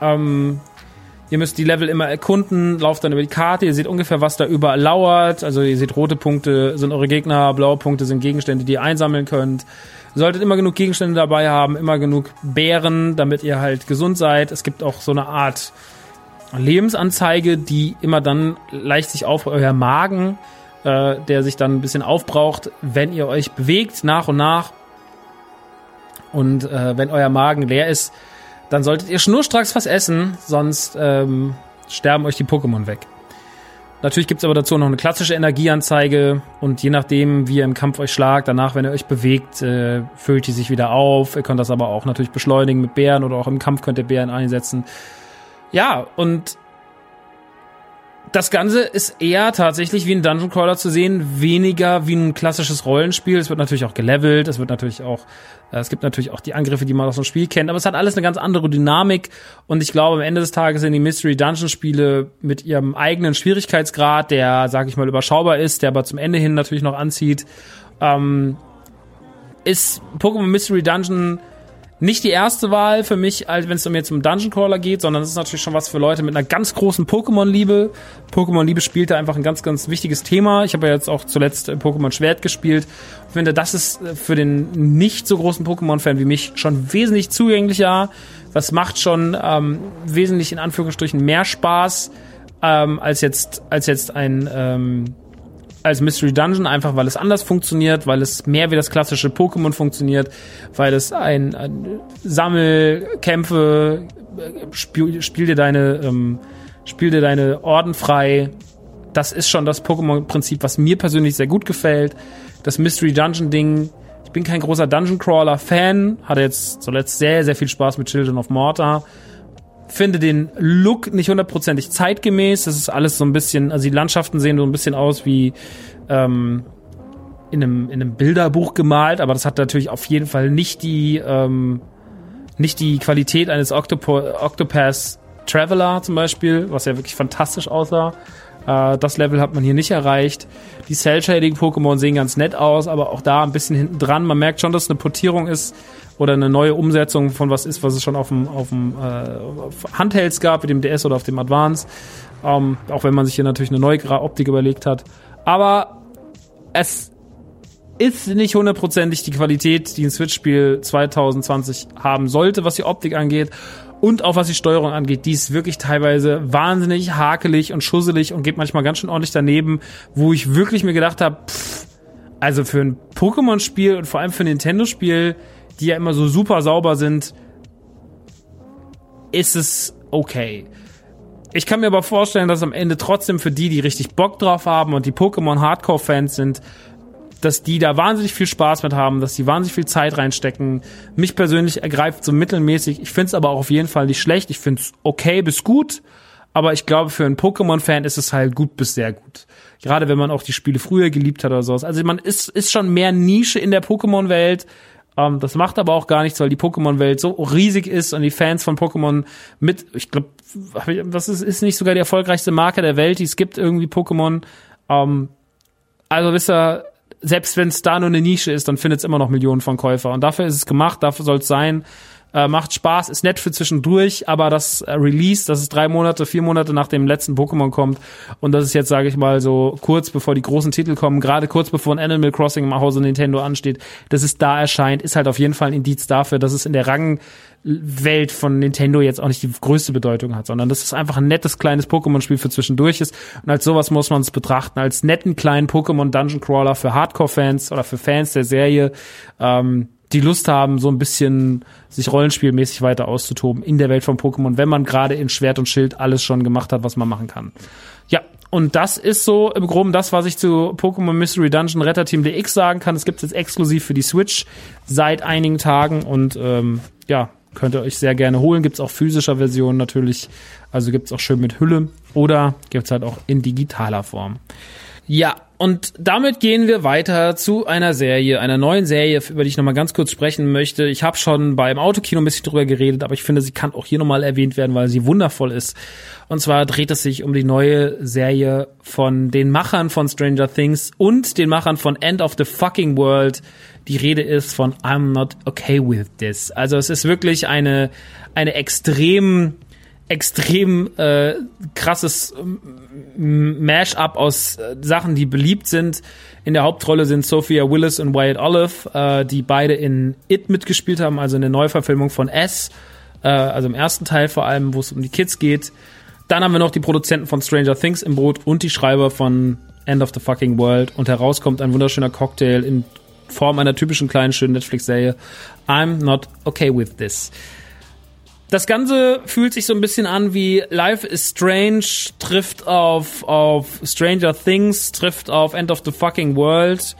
Ähm, Ihr müsst die Level immer erkunden, lauft dann über die Karte, ihr seht ungefähr, was da überall lauert. Also ihr seht, rote Punkte sind eure Gegner, blaue Punkte sind Gegenstände, die ihr einsammeln könnt. Ihr solltet immer genug Gegenstände dabei haben, immer genug Bären, damit ihr halt gesund seid. Es gibt auch so eine Art Lebensanzeige, die immer dann leicht sich auf euer Magen, äh, der sich dann ein bisschen aufbraucht, wenn ihr euch bewegt, nach und nach. Und äh, wenn euer Magen leer ist, dann solltet ihr schnurstracks was essen, sonst ähm, sterben euch die Pokémon weg. Natürlich gibt's aber dazu noch eine klassische Energieanzeige und je nachdem, wie ihr im Kampf euch schlagt, danach, wenn ihr euch bewegt, äh, füllt die sich wieder auf. Ihr könnt das aber auch natürlich beschleunigen mit Bären oder auch im Kampf könnt ihr Bären einsetzen. Ja, und das Ganze ist eher tatsächlich wie ein Dungeon Crawler zu sehen, weniger wie ein klassisches Rollenspiel. Es wird natürlich auch gelevelt, es wird natürlich auch, äh, es gibt natürlich auch die Angriffe, die man aus dem Spiel kennt, aber es hat alles eine ganz andere Dynamik und ich glaube, am Ende des Tages sind die Mystery Dungeon Spiele mit ihrem eigenen Schwierigkeitsgrad, der, sag ich mal, überschaubar ist, der aber zum Ende hin natürlich noch anzieht, ähm, ist Pokémon Mystery Dungeon nicht die erste Wahl für mich, wenn es um jetzt um Dungeon Crawler geht, sondern es ist natürlich schon was für Leute mit einer ganz großen Pokémon-Liebe. Pokémon-Liebe spielt da einfach ein ganz, ganz wichtiges Thema. Ich habe ja jetzt auch zuletzt Pokémon Schwert gespielt. Ich finde, das ist für den nicht so großen Pokémon-Fan wie mich schon wesentlich zugänglicher. Das macht schon ähm, wesentlich in Anführungsstrichen mehr Spaß ähm, als jetzt als jetzt ein ähm, als Mystery Dungeon, einfach weil es anders funktioniert, weil es mehr wie das klassische Pokémon funktioniert, weil es ein, ein Sammelkämpfe, spiel, spiel dir deine, ähm, spiel dir deine Orden frei. Das ist schon das Pokémon-Prinzip, was mir persönlich sehr gut gefällt. Das Mystery Dungeon-Ding, ich bin kein großer Dungeon Crawler-Fan, hatte jetzt zuletzt sehr, sehr viel Spaß mit Children of Mortar finde den Look nicht hundertprozentig zeitgemäß. Das ist alles so ein bisschen, also die Landschaften sehen so ein bisschen aus wie ähm, in, einem, in einem Bilderbuch gemalt, aber das hat natürlich auf jeden Fall nicht die, ähm, nicht die Qualität eines Octopo Octopath Traveler zum Beispiel, was ja wirklich fantastisch aussah. Äh, das Level hat man hier nicht erreicht. Die Cell-Shading-Pokémon sehen ganz nett aus, aber auch da ein bisschen hinten dran. Man merkt schon, dass es eine Portierung ist oder eine neue Umsetzung von was ist, was es schon auf dem, auf dem äh, Handhelds gab, wie dem DS oder auf dem Advance. Ähm, auch wenn man sich hier natürlich eine neue Optik überlegt hat. Aber es ist nicht hundertprozentig die Qualität, die ein Switch-Spiel 2020 haben sollte, was die Optik angeht. Und auch was die Steuerung angeht, die ist wirklich teilweise wahnsinnig hakelig und schusselig und geht manchmal ganz schön ordentlich daneben, wo ich wirklich mir gedacht habe, also für ein Pokémon-Spiel und vor allem für ein Nintendo-Spiel die ja immer so super sauber sind, ist es okay. Ich kann mir aber vorstellen, dass am Ende trotzdem für die, die richtig Bock drauf haben und die Pokémon Hardcore-Fans sind, dass die da wahnsinnig viel Spaß mit haben, dass die wahnsinnig viel Zeit reinstecken. Mich persönlich ergreift so mittelmäßig. Ich finde es aber auch auf jeden Fall nicht schlecht. Ich finde es okay bis gut. Aber ich glaube, für einen Pokémon-Fan ist es halt gut bis sehr gut. Gerade wenn man auch die Spiele früher geliebt hat oder sowas. Also man ist, ist schon mehr Nische in der Pokémon-Welt. Ähm, das macht aber auch gar nichts, weil die Pokémon-Welt so riesig ist und die Fans von Pokémon mit, ich glaube, das ist, ist nicht sogar die erfolgreichste Marke der Welt, die es gibt, irgendwie Pokémon. Ähm, also wisst ihr, selbst wenn es da nur eine Nische ist, dann findet es immer noch Millionen von Käufer. Und dafür ist es gemacht, dafür soll es sein. Äh, macht Spaß, ist nett für zwischendurch, aber das äh, Release, das ist drei Monate, vier Monate nach dem letzten Pokémon kommt und das ist jetzt, sage ich mal, so kurz bevor die großen Titel kommen, gerade kurz bevor ein Animal Crossing im Hause Nintendo ansteht, dass es da erscheint, ist halt auf jeden Fall ein Indiz dafür, dass es in der Rangwelt von Nintendo jetzt auch nicht die größte Bedeutung hat, sondern dass es einfach ein nettes kleines Pokémon-Spiel für zwischendurch ist und als sowas muss man es betrachten, als netten kleinen Pokémon Dungeon Crawler für Hardcore-Fans oder für Fans der Serie, ähm, die Lust haben, so ein bisschen sich rollenspielmäßig weiter auszutoben in der Welt von Pokémon, wenn man gerade in Schwert und Schild alles schon gemacht hat, was man machen kann. Ja, und das ist so im Groben das, was ich zu Pokémon Mystery Dungeon Retter Team DX sagen kann. Es gibt es jetzt exklusiv für die Switch seit einigen Tagen und ähm, ja, könnt ihr euch sehr gerne holen. Gibt's auch physischer Version natürlich. Also gibt's auch schön mit Hülle oder gibt's halt auch in digitaler Form. Ja, und damit gehen wir weiter zu einer Serie, einer neuen Serie, über die ich nochmal ganz kurz sprechen möchte. Ich habe schon beim Autokino ein bisschen drüber geredet, aber ich finde, sie kann auch hier nochmal erwähnt werden, weil sie wundervoll ist. Und zwar dreht es sich um die neue Serie von den Machern von Stranger Things und den Machern von End of the Fucking World. Die Rede ist von I'm not okay with this. Also es ist wirklich eine, eine extrem extrem äh, krasses Mash-up aus äh, Sachen, die beliebt sind. In der Hauptrolle sind Sophia Willis und Wyatt Olive, äh, die beide in It mitgespielt haben, also in der Neuverfilmung von S, äh, also im ersten Teil vor allem, wo es um die Kids geht. Dann haben wir noch die Produzenten von Stranger Things im Boot und die Schreiber von End of the Fucking World. Und heraus kommt ein wunderschöner Cocktail in Form einer typischen kleinen, schönen Netflix-Serie. I'm not okay with this. Das Ganze fühlt sich so ein bisschen an wie Life is Strange trifft auf, auf Stranger Things, trifft auf End of the Fucking World,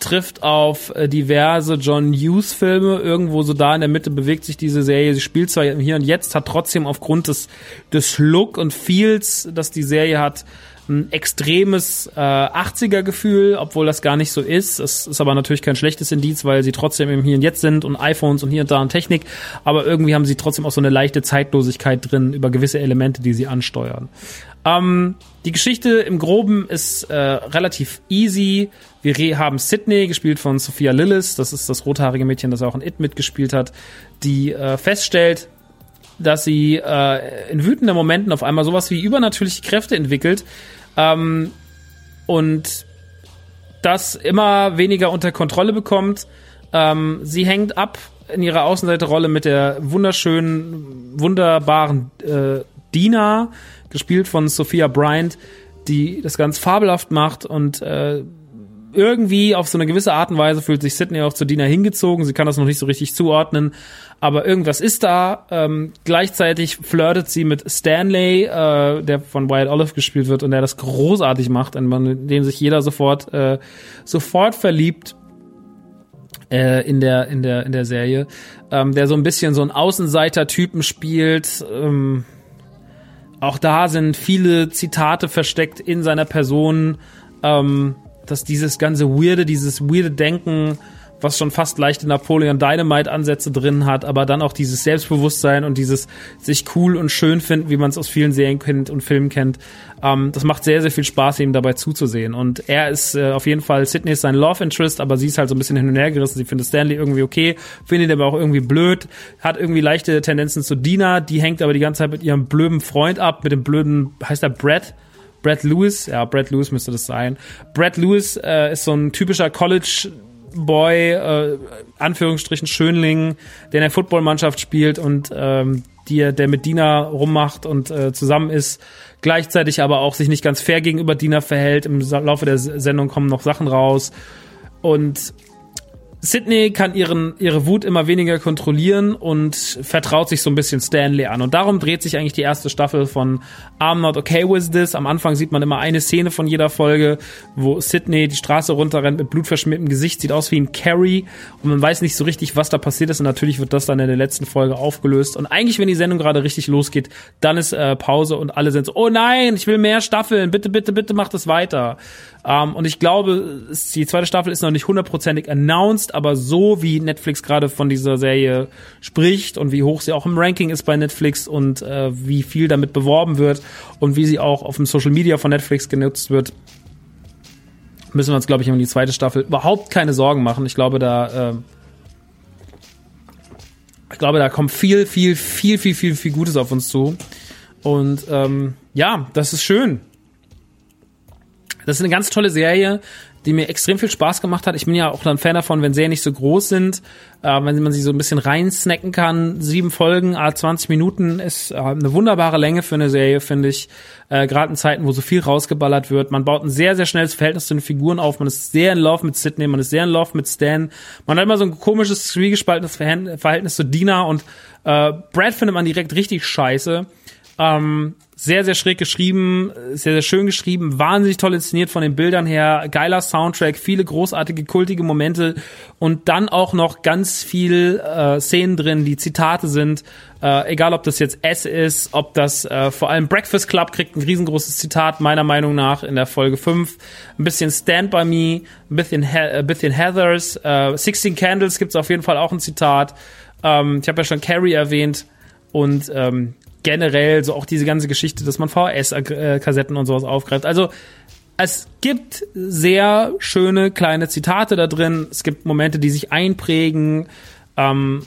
trifft auf äh, diverse John Hughes Filme. Irgendwo so da in der Mitte bewegt sich diese Serie. Sie spielt zwar hier und jetzt, hat trotzdem aufgrund des, des Look und Feels, das die Serie hat, ein extremes äh, 80er-Gefühl, obwohl das gar nicht so ist. Es ist aber natürlich kein schlechtes Indiz, weil sie trotzdem im Hier und Jetzt sind und iPhones und hier und da und Technik. Aber irgendwie haben sie trotzdem auch so eine leichte Zeitlosigkeit drin über gewisse Elemente, die sie ansteuern. Ähm, die Geschichte im Groben ist äh, relativ easy. Wir haben Sydney, gespielt von Sophia Lillis. Das ist das rothaarige Mädchen, das auch in It mitgespielt hat, die äh, feststellt, dass sie äh, in wütenden Momenten auf einmal sowas wie übernatürliche Kräfte entwickelt, ähm, und das immer weniger unter Kontrolle bekommt. Ähm, sie hängt ab in ihrer Außenseiterrolle mit der wunderschönen, wunderbaren äh, Dina, gespielt von Sophia Bryant, die das ganz fabelhaft macht und äh, irgendwie auf so eine gewisse Art und Weise fühlt sich Sydney auch zu Dina hingezogen. Sie kann das noch nicht so richtig zuordnen, aber irgendwas ist da. Ähm, gleichzeitig flirtet sie mit Stanley, äh, der von Wyatt Olive gespielt wird und der das großartig macht, in dem sich jeder sofort äh, sofort verliebt äh, in der in der in der Serie, ähm, der so ein bisschen so ein Außenseiter-Typen spielt. Ähm, auch da sind viele Zitate versteckt in seiner Person, ähm, dass dieses ganze weirde, dieses weirde Denken was schon fast leichte Napoleon Dynamite Ansätze drin hat, aber dann auch dieses Selbstbewusstsein und dieses sich cool und schön finden, wie man es aus vielen Serien kennt und Filmen kennt. Ähm, das macht sehr, sehr viel Spaß, ihm dabei zuzusehen. Und er ist äh, auf jeden Fall, Sydney ist sein Love Interest, aber sie ist halt so ein bisschen hin und her gerissen. Sie findet Stanley irgendwie okay, findet aber auch irgendwie blöd, hat irgendwie leichte Tendenzen zu Dina, die hängt aber die ganze Zeit mit ihrem blöden Freund ab, mit dem blöden, heißt er Brad? Brad Lewis, ja, Brad Lewis müsste das sein. Brad Lewis äh, ist so ein typischer College Boy, äh, Anführungsstrichen Schönling, der in der Footballmannschaft spielt und ähm, die, der mit Dina rummacht und äh, zusammen ist, gleichzeitig aber auch sich nicht ganz fair gegenüber Dina verhält. Im Laufe der Sendung kommen noch Sachen raus und Sydney kann ihren, ihre Wut immer weniger kontrollieren und vertraut sich so ein bisschen Stanley an. Und darum dreht sich eigentlich die erste Staffel von I'm Not Okay With This. Am Anfang sieht man immer eine Szene von jeder Folge, wo Sydney die Straße runterrennt mit blutverschmiertem Gesicht, sieht aus wie ein Carrie und man weiß nicht so richtig, was da passiert ist. Und natürlich wird das dann in der letzten Folge aufgelöst. Und eigentlich, wenn die Sendung gerade richtig losgeht, dann ist äh, Pause und alle sind so, oh nein, ich will mehr Staffeln, bitte, bitte, bitte macht es weiter. Ähm, und ich glaube, die zweite Staffel ist noch nicht hundertprozentig announced, aber so wie Netflix gerade von dieser Serie spricht und wie hoch sie auch im Ranking ist bei Netflix und äh, wie viel damit beworben wird und wie sie auch auf dem Social Media von Netflix genutzt wird, müssen wir uns, glaube ich, um die zweite Staffel überhaupt keine Sorgen machen. Ich glaube, da äh, ich glaube, da kommt viel, viel, viel, viel, viel, viel Gutes auf uns zu. Und ähm, ja, das ist schön. Das ist eine ganz tolle Serie, die mir extrem viel Spaß gemacht hat. Ich bin ja auch ein Fan davon, wenn Serien nicht so groß sind, äh, wenn man sie so ein bisschen reinsnacken kann. Sieben Folgen, a 20 Minuten ist äh, eine wunderbare Länge für eine Serie, finde ich. Äh, Gerade in Zeiten, wo so viel rausgeballert wird. Man baut ein sehr, sehr schnelles Verhältnis zu den Figuren auf. Man ist sehr in Love mit Sidney, man ist sehr in Love mit Stan. Man hat immer so ein komisches, zwiegespaltenes Verhältnis zu Dina und äh, Brad findet man direkt richtig scheiße. Ähm, sehr, sehr schräg geschrieben, sehr, sehr schön geschrieben, wahnsinnig toll inszeniert von den Bildern her, geiler Soundtrack, viele großartige, kultige Momente und dann auch noch ganz viel äh, Szenen drin, die Zitate sind, äh, egal ob das jetzt S ist, ob das äh, vor allem Breakfast Club kriegt ein riesengroßes Zitat, meiner Meinung nach, in der Folge 5, ein bisschen Stand By Me, ein bisschen, He ein bisschen Heathers, äh, 16 Candles gibt's auf jeden Fall auch ein Zitat, ähm, ich habe ja schon Carrie erwähnt, und ähm, generell so auch diese ganze Geschichte, dass man VHS-Kassetten und sowas aufgreift. Also es gibt sehr schöne kleine Zitate da drin. Es gibt Momente, die sich einprägen. Ähm,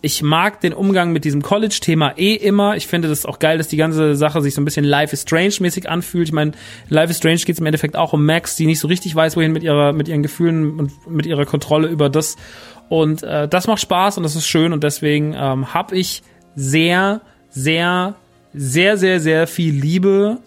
ich mag den Umgang mit diesem College-Thema eh immer. Ich finde das auch geil, dass die ganze Sache sich so ein bisschen Life is Strange-mäßig anfühlt. Ich meine, Life is Strange geht es im Endeffekt auch um Max, die nicht so richtig weiß, wohin mit ihrer, mit ihren Gefühlen und mit ihrer Kontrolle über das. Und äh, das macht Spaß und das ist schön und deswegen ähm, habe ich sehr sehr, sehr, sehr, sehr viel Liebe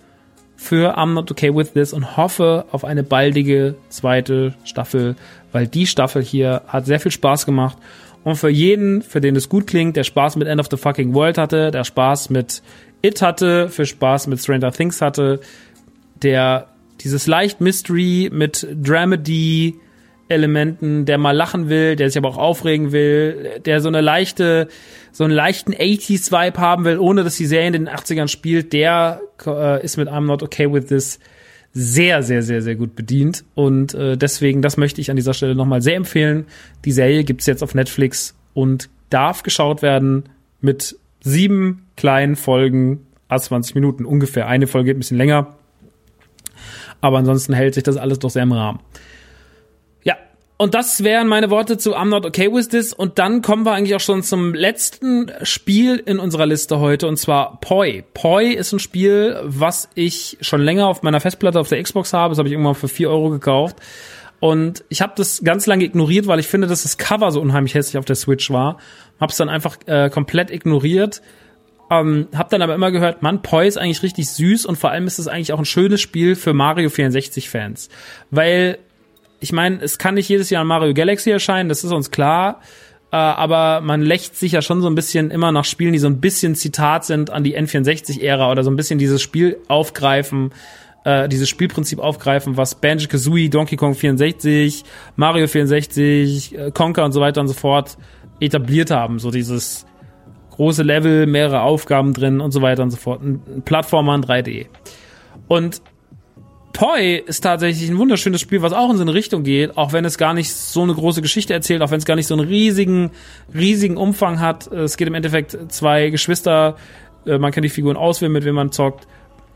für I'm Not Okay With This und hoffe auf eine baldige zweite Staffel, weil die Staffel hier hat sehr viel Spaß gemacht. Und für jeden, für den es gut klingt, der Spaß mit End of the Fucking World hatte, der Spaß mit It hatte, für Spaß mit Stranger Things hatte, der dieses leicht Mystery mit Dramedy Elementen, der mal lachen will, der sich aber auch aufregen will, der so eine leichte, so einen leichten 80s Vibe haben will, ohne dass die Serie in den 80ern spielt, der äh, ist mit I'm Not Okay With This sehr, sehr, sehr, sehr gut bedient. Und äh, deswegen, das möchte ich an dieser Stelle nochmal sehr empfehlen. Die Serie gibt's jetzt auf Netflix und darf geschaut werden mit sieben kleinen Folgen, a 20 Minuten ungefähr. Eine Folge geht ein bisschen länger. Aber ansonsten hält sich das alles doch sehr im Rahmen. Und das wären meine Worte zu I'm Not Okay With This. Und dann kommen wir eigentlich auch schon zum letzten Spiel in unserer Liste heute, und zwar Poi. Poi ist ein Spiel, was ich schon länger auf meiner Festplatte auf der Xbox habe. Das habe ich irgendwann für vier Euro gekauft. Und ich habe das ganz lange ignoriert, weil ich finde, dass das Cover so unheimlich hässlich auf der Switch war. Hab's dann einfach äh, komplett ignoriert. Ähm, hab dann aber immer gehört, man, Poi ist eigentlich richtig süß und vor allem ist es eigentlich auch ein schönes Spiel für Mario 64 Fans. Weil ich meine, es kann nicht jedes Jahr Mario Galaxy erscheinen, das ist uns klar. Äh, aber man lächt sich ja schon so ein bisschen immer nach Spielen, die so ein bisschen Zitat sind an die N64-Ära oder so ein bisschen dieses Spiel aufgreifen, äh, dieses Spielprinzip aufgreifen, was Banjo-Kazooie, Donkey Kong 64, Mario 64, äh, Conker und so weiter und so fort etabliert haben. So dieses große Level, mehrere Aufgaben drin und so weiter und so fort. Ein Plattformer in 3D. Und Poi ist tatsächlich ein wunderschönes Spiel, was auch in so eine Richtung geht, auch wenn es gar nicht so eine große Geschichte erzählt, auch wenn es gar nicht so einen riesigen, riesigen Umfang hat. Es geht im Endeffekt zwei Geschwister, äh, man kann die Figuren auswählen, mit wem man zockt,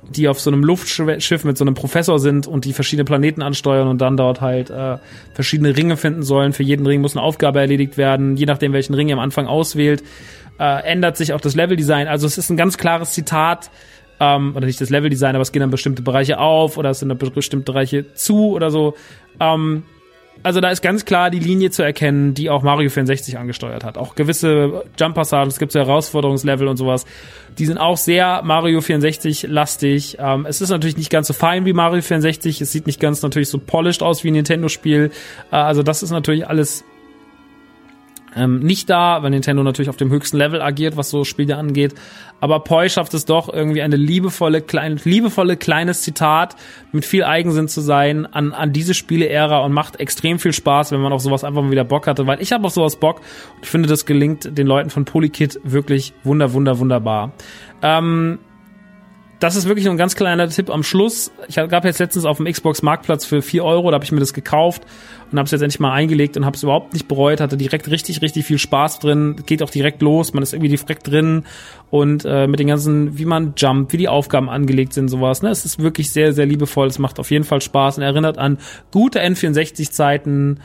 die auf so einem Luftschiff mit so einem Professor sind und die verschiedene Planeten ansteuern und dann dort halt äh, verschiedene Ringe finden sollen. Für jeden Ring muss eine Aufgabe erledigt werden. Je nachdem, welchen Ring ihr am Anfang auswählt, äh, ändert sich auch das Leveldesign. Also es ist ein ganz klares Zitat ähm, oder nicht das Leveldesign, aber es gehen dann bestimmte Bereiche auf oder es sind dann bestimmte Bereiche zu oder so. Ähm, also da ist ganz klar die Linie zu erkennen, die auch Mario 64 angesteuert hat. Auch gewisse Jump-Passagen, es gibt so Herausforderungslevel und sowas, die sind auch sehr Mario 64 lastig. Ähm, es ist natürlich nicht ganz so fein wie Mario 64, es sieht nicht ganz natürlich so polished aus wie ein Nintendo-Spiel. Äh, also das ist natürlich alles ähm, nicht da, weil Nintendo natürlich auf dem höchsten Level agiert, was so Spiele angeht. Aber Poi schafft es doch irgendwie eine liebevolle, klein, liebevolle kleines Zitat mit viel Eigensinn zu sein an, an diese Spiele-Ära und macht extrem viel Spaß, wenn man auf sowas einfach mal wieder Bock hatte, weil ich habe auf sowas Bock und ich finde, das gelingt den Leuten von Polykit wirklich wunder, wunder, wunderbar. Ähm, das ist wirklich nur ein ganz kleiner Tipp am Schluss. Ich gab jetzt letztens auf dem Xbox Marktplatz für vier Euro, da habe ich mir das gekauft und habe es jetzt endlich mal eingelegt und habe es überhaupt nicht bereut, hatte direkt richtig, richtig viel Spaß drin, geht auch direkt los, man ist irgendwie direkt drin und äh, mit den ganzen, wie man jumpt, wie die Aufgaben angelegt sind, sowas. Ne? Es ist wirklich sehr, sehr liebevoll, es macht auf jeden Fall Spaß und erinnert an gute N64-Zeiten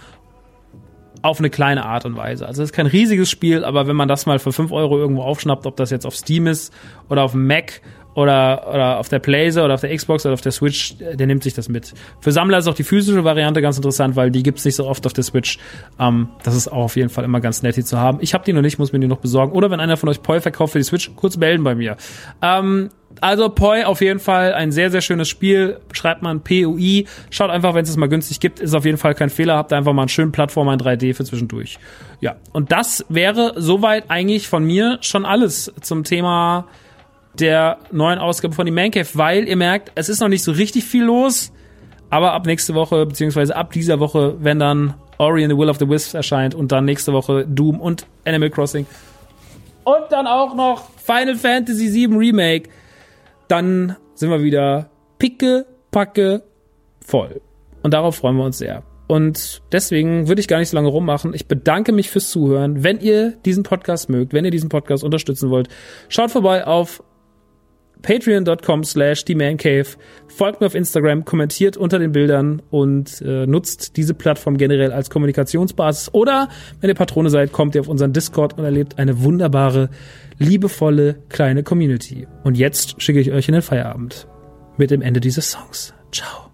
auf eine kleine Art und Weise. Also es ist kein riesiges Spiel, aber wenn man das mal für fünf Euro irgendwo aufschnappt, ob das jetzt auf Steam ist oder auf Mac oder, oder auf der Playse oder auf der Xbox oder auf der Switch, der nimmt sich das mit. Für Sammler ist auch die physische Variante ganz interessant, weil die gibt's nicht so oft auf der Switch. Ähm, das ist auch auf jeden Fall immer ganz nett, die zu haben. Ich habe die noch nicht, muss mir die noch besorgen. Oder wenn einer von euch Poi verkauft für die Switch, kurz melden bei mir. Ähm, also Poi auf jeden Fall ein sehr, sehr schönes Spiel. Schreibt man PUI. Schaut einfach, wenn es es mal günstig gibt. Ist auf jeden Fall kein Fehler. Habt einfach mal einen schönen Plattformer in 3D für zwischendurch. Ja, und das wäre soweit eigentlich von mir schon alles zum Thema der neuen Ausgabe von die Man Cave, weil ihr merkt, es ist noch nicht so richtig viel los, aber ab nächste Woche, beziehungsweise ab dieser Woche, wenn dann Ori and the Will of the Wisps erscheint und dann nächste Woche Doom und Animal Crossing und dann auch noch Final Fantasy VII Remake, dann sind wir wieder picke, packe, voll. Und darauf freuen wir uns sehr. Und deswegen würde ich gar nicht so lange rummachen. Ich bedanke mich fürs Zuhören. Wenn ihr diesen Podcast mögt, wenn ihr diesen Podcast unterstützen wollt, schaut vorbei auf patreon.com slash themancave. Folgt mir auf Instagram, kommentiert unter den Bildern und äh, nutzt diese Plattform generell als Kommunikationsbasis. Oder wenn ihr Patrone seid, kommt ihr auf unseren Discord und erlebt eine wunderbare, liebevolle, kleine Community. Und jetzt schicke ich euch in den Feierabend mit dem Ende dieses Songs. Ciao.